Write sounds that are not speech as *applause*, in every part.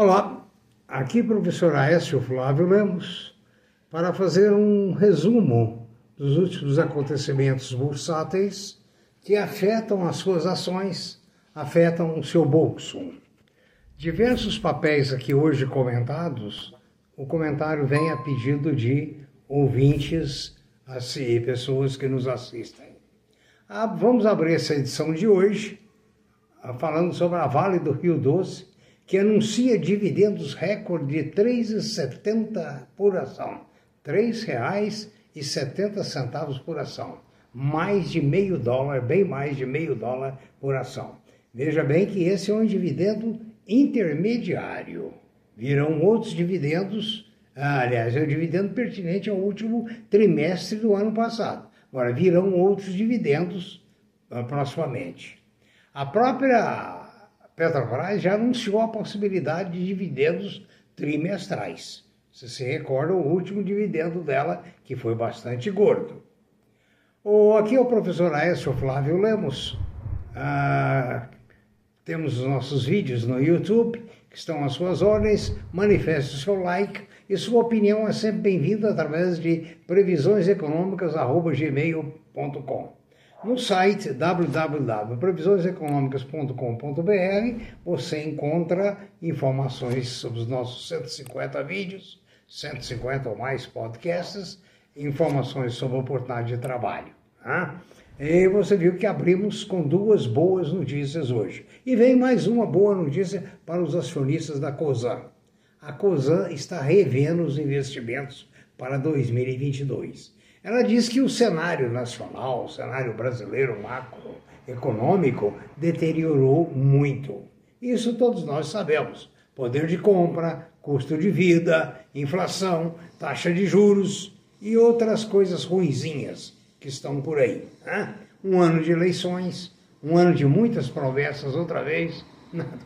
Olá, aqui professor Aécio Flávio Lemos para fazer um resumo dos últimos acontecimentos bursáteis que afetam as suas ações, afetam o seu bolso. Diversos papéis aqui hoje comentados, o comentário vem a pedido de ouvintes e pessoas que nos assistem. Ah, vamos abrir essa edição de hoje ah, falando sobre a Vale do Rio Doce que anuncia dividendos recorde de R$ 3,70 por ação. R$ 3,70 por ação. Mais de meio dólar, bem mais de meio dólar por ação. Veja bem que esse é um dividendo intermediário. Virão outros dividendos, ah, aliás, é o dividendo pertinente ao último trimestre do ano passado. Agora, virão outros dividendos ah, proximamente. A própria Petrobras já anunciou a possibilidade de dividendos trimestrais. Você se recorda o último dividendo dela, que foi bastante gordo. Aqui é o professor Aécio Flávio Lemos. Ah, temos os nossos vídeos no YouTube, que estão às suas ordens. Manifeste o seu like e sua opinião é sempre bem-vinda através de previsioneseconômicas.gmail.com. No site www.previsioneseconomicas.com.br você encontra informações sobre os nossos 150 vídeos, 150 ou mais podcasts, informações sobre oportunidade de trabalho. Tá? E você viu que abrimos com duas boas notícias hoje. E vem mais uma boa notícia para os acionistas da COSAN. A COSAN está revendo os investimentos para 2022. Ela diz que o cenário nacional, o cenário brasileiro macroeconômico, deteriorou muito. Isso todos nós sabemos. Poder de compra, custo de vida, inflação, taxa de juros e outras coisas ruinzinhas que estão por aí. Né? Um ano de eleições, um ano de muitas promessas outra vez, *laughs* nada,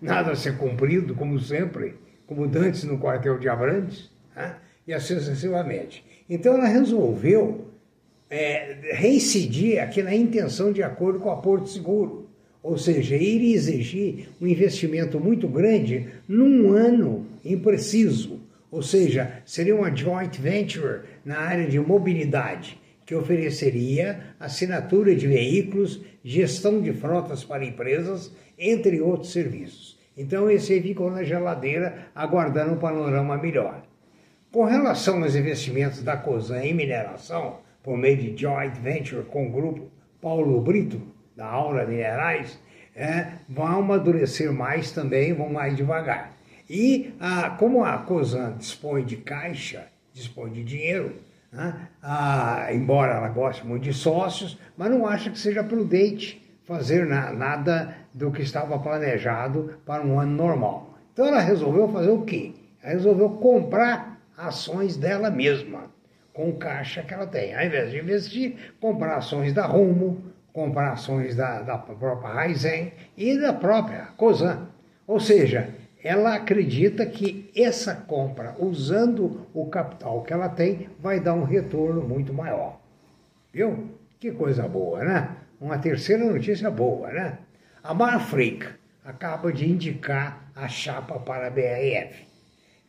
nada a ser cumprido, como sempre, como dantes no quartel de Abrantes, né? E assim sucessivamente. Então ela resolveu é, reincidir aqui na intenção de acordo com a Porto Seguro, ou seja, ir exigir um investimento muito grande num ano impreciso, ou seja, seria uma joint venture na área de mobilidade que ofereceria assinatura de veículos, gestão de frotas para empresas, entre outros serviços. Então esse aí ficou na geladeira aguardando um panorama melhor. Com relação aos investimentos da COSAN em mineração, por meio de joint venture com o grupo Paulo Brito, da Aura Minerais, é, vão amadurecer mais também, vão mais devagar. E a, como a COSAN dispõe de caixa, dispõe de dinheiro, né, a, embora ela goste muito de sócios, mas não acha que seja prudente fazer na, nada do que estava planejado para um ano normal. Então ela resolveu fazer o quê? Ela resolveu comprar ações dela mesma, com caixa que ela tem. Ao invés de investir, comprar ações da Rumo, comprar ações da, da própria Raizen e da própria Cosan. Ou seja, ela acredita que essa compra, usando o capital que ela tem, vai dar um retorno muito maior. Viu? Que coisa boa, né? Uma terceira notícia boa, né? A Marfrig acaba de indicar a chapa para a BRF.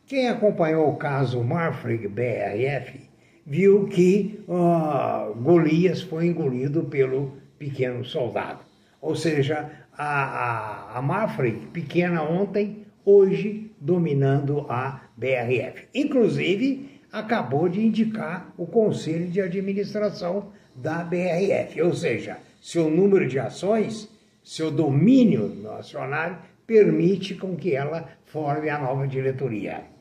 Quem acompanhou o caso Marfrig BRF viu que uh, Golias foi engolido pelo pequeno soldado. Ou seja, a, a, a Marfrig, pequena ontem, hoje dominando a BRF. Inclusive, acabou de indicar o conselho de administração da BRF, ou seja, seu número de ações, seu domínio nacional permite com que ela forme a nova diretoria.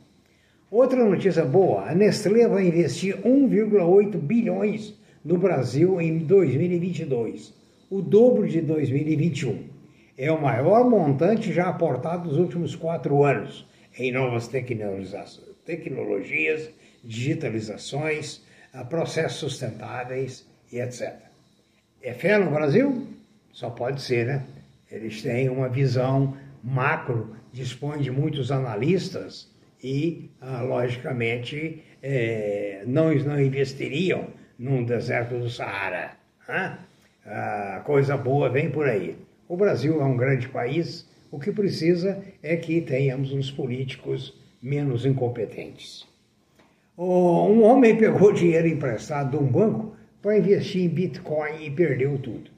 Outra notícia boa: a Nestlé vai investir 1,8 bilhões no Brasil em 2022, o dobro de 2021. É o maior montante já aportado nos últimos quatro anos em novas tecnologias, digitalizações, processos sustentáveis e etc. É fé no Brasil? Só pode ser, né? Eles têm uma visão macro, dispõem de muitos analistas e, ah, logicamente, é, não, não investiriam num deserto do Saara. Ah, coisa boa vem por aí. O Brasil é um grande país, O que precisa é que tenhamos uns políticos menos incompetentes. Um homem pegou dinheiro emprestado de um banco para investir em Bitcoin e perdeu tudo.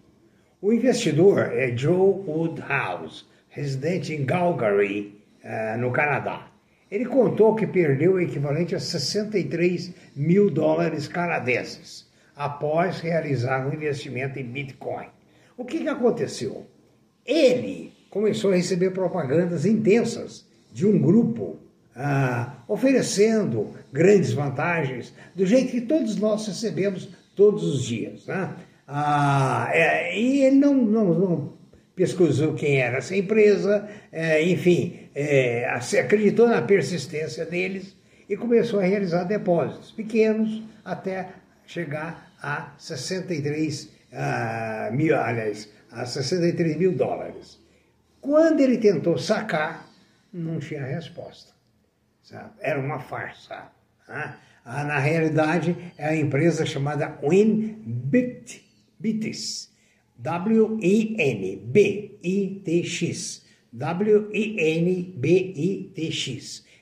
O investidor é Joe Woodhouse, residente em Calgary, eh, no Canadá. Ele contou que perdeu o equivalente a 63 mil dólares canadenses após realizar um investimento em Bitcoin. O que, que aconteceu? Ele começou a receber propagandas intensas de um grupo ah, oferecendo grandes vantagens, do jeito que todos nós recebemos todos os dias. Né? Ah, é, e ele não, não, não pesquisou quem era essa empresa, é, enfim, é, acreditou na persistência deles e começou a realizar depósitos pequenos até chegar a 63 ah, mil, aliás, a 63 mil dólares. Quando ele tentou sacar, não tinha resposta. Sabe? Era uma farsa. Né? Na realidade, é a empresa chamada WinBitX. W-I-N-B-I-T-X. W-I-N-B-I-T-X.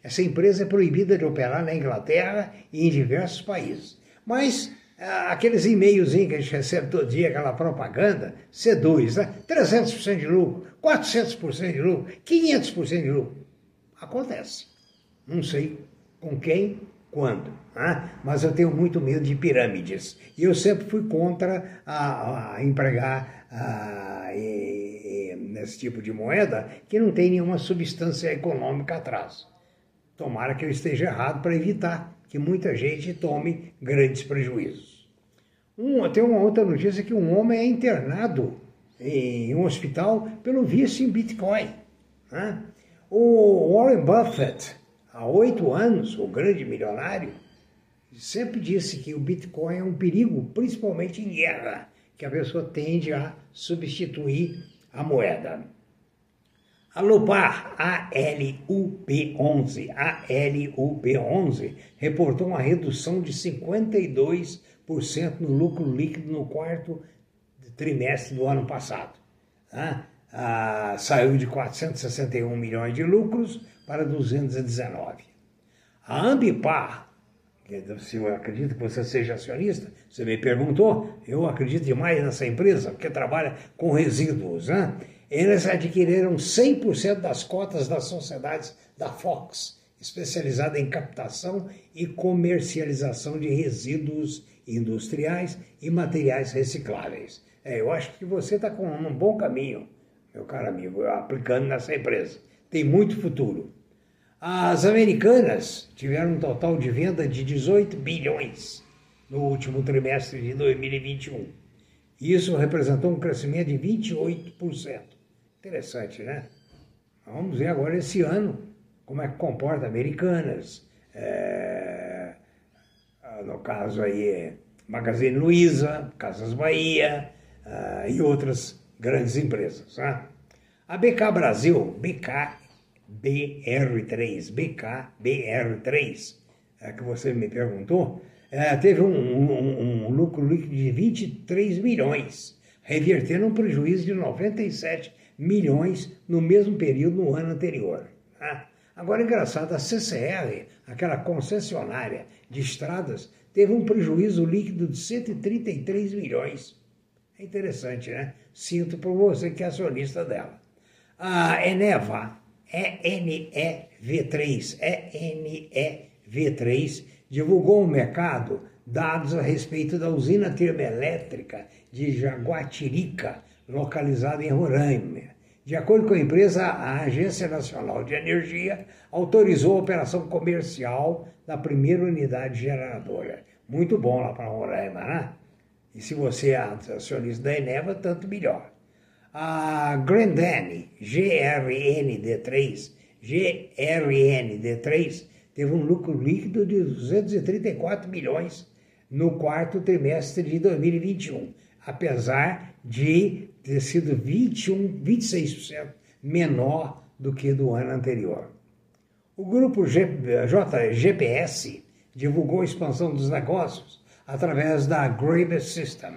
Essa empresa é proibida de operar na Inglaterra e em diversos países. Mas ah, aqueles e-mails que a gente recebe todo dia, aquela propaganda, seduz, né? 300% de lucro, 400% de lucro, 500% de lucro. Acontece. Não sei com quem, quando. Né? Mas eu tenho muito medo de pirâmides. E eu sempre fui contra a, a empregar a, e, e, nesse tipo de moeda que não tem nenhuma substância econômica atrás. Tomara que eu esteja errado para evitar que muita gente tome grandes prejuízos. Um, tem uma outra notícia que um homem é internado em um hospital pelo vício em Bitcoin. Né? O Warren Buffett, há oito anos, o grande milionário, sempre disse que o Bitcoin é um perigo, principalmente em guerra, que a pessoa tende a substituir a moeda. A Lupar, ALUP11, ALUP11, reportou uma redução de 52% no lucro líquido no quarto trimestre do ano passado. Ah, saiu de 461 milhões de lucros para 219. A Ambipar, se eu acredito que você seja acionista, você me perguntou, eu acredito demais nessa empresa, porque trabalha com resíduos. Né? Eles adquiriram 100% das cotas das sociedades da Fox, especializada em captação e comercialização de resíduos industriais e materiais recicláveis. É, eu acho que você está com um bom caminho, meu caro amigo, aplicando nessa empresa. Tem muito futuro. As americanas tiveram um total de venda de 18 bilhões no último trimestre de 2021. Isso representou um crescimento de 28%. Interessante, né? Vamos ver agora esse ano como é que comporta Americanas, é, no caso aí Magazine Luiza, Casas Bahia uh, e outras grandes empresas. Né? A BK Brasil, BKBR3, BKBR3, é, que você me perguntou, é, teve um, um, um lucro líquido de 23 milhões, revertendo um prejuízo de 97 milhões no mesmo período no ano anterior. Né? Agora, engraçado, a CCR, aquela concessionária de estradas, teve um prejuízo líquido de 133 milhões. É interessante, né? Sinto por você que é acionista dela. A Eneva, ENEV3, ENEV3, divulgou ao mercado dados a respeito da usina termoelétrica de Jaguatirica, localizada em Roraima. De acordo com a empresa, a Agência Nacional de Energia autorizou a operação comercial da primeira unidade geradora. Muito bom lá para Roraima, né? E se você é acionista da Eneva, tanto melhor. A Grandene, GRND3, GRND3, teve um lucro líquido de 234 milhões no quarto trimestre de 2021, apesar de ter sido 21, 26% menor do que do ano anterior. O grupo JGPS divulgou a expansão dos negócios através da Graber System.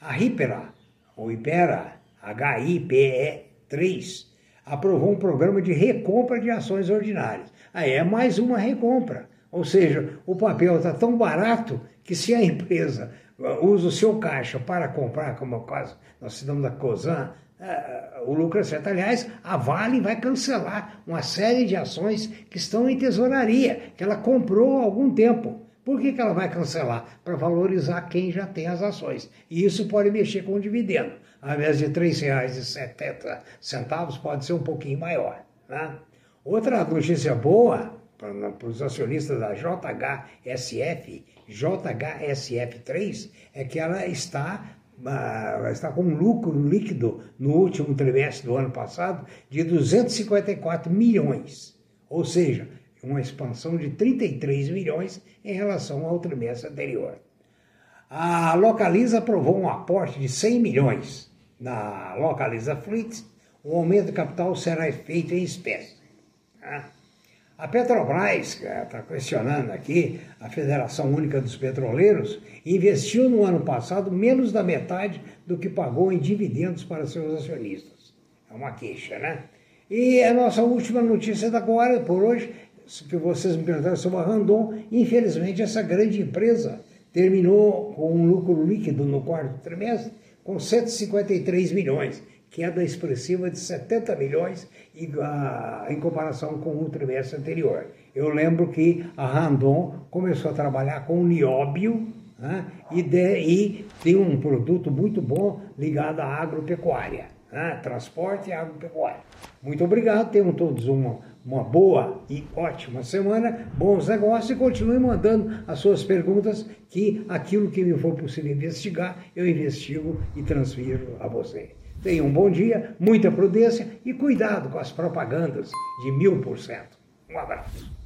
A Hypera, ou Hypera, H-I-P-E 3, aprovou um programa de recompra de ações ordinárias. Aí é mais uma recompra. Ou seja, o papel está tão barato que se a empresa uh, usa o seu caixa para comprar, como é o caso, nós citamos da COSAN, uh, o lucro é certo. Aliás, a Vale vai cancelar uma série de ações que estão em tesouraria, que ela comprou há algum tempo. Por que, que ela vai cancelar? Para valorizar quem já tem as ações. E isso pode mexer com o dividendo. Ao invés de R$ 3,70, pode ser um pouquinho maior. Né? Outra notícia boa para os acionistas da JHSF, JHSF3, é que ela está, uh, está com um lucro líquido no último trimestre do ano passado de 254 milhões. Ou seja, uma expansão de 33 milhões em relação ao trimestre anterior. A Localiza aprovou um aporte de 100 milhões na Localiza Fleet. O aumento de capital será feito em espécie. Tá? A Petrobras, está questionando aqui, a Federação Única dos Petroleiros, investiu no ano passado menos da metade do que pagou em dividendos para seus acionistas. É uma queixa, né? E a nossa última notícia da agora, por hoje, que vocês me perguntaram sobre a Randon, infelizmente essa grande empresa terminou com um lucro líquido no quarto trimestre com 153 milhões, queda expressiva de 70 milhões em comparação com o trimestre anterior. Eu lembro que a Randon começou a trabalhar com o nióbio né, e, de, e tem um produto muito bom ligado à agropecuária, né, transporte e agropecuária. Muito obrigado, tenham todos uma uma boa e ótima semana, bons negócios e continue mandando as suas perguntas que aquilo que me for possível investigar, eu investigo e transfiro a você. Tenha um bom dia, muita prudência e cuidado com as propagandas de mil por cento. Um abraço.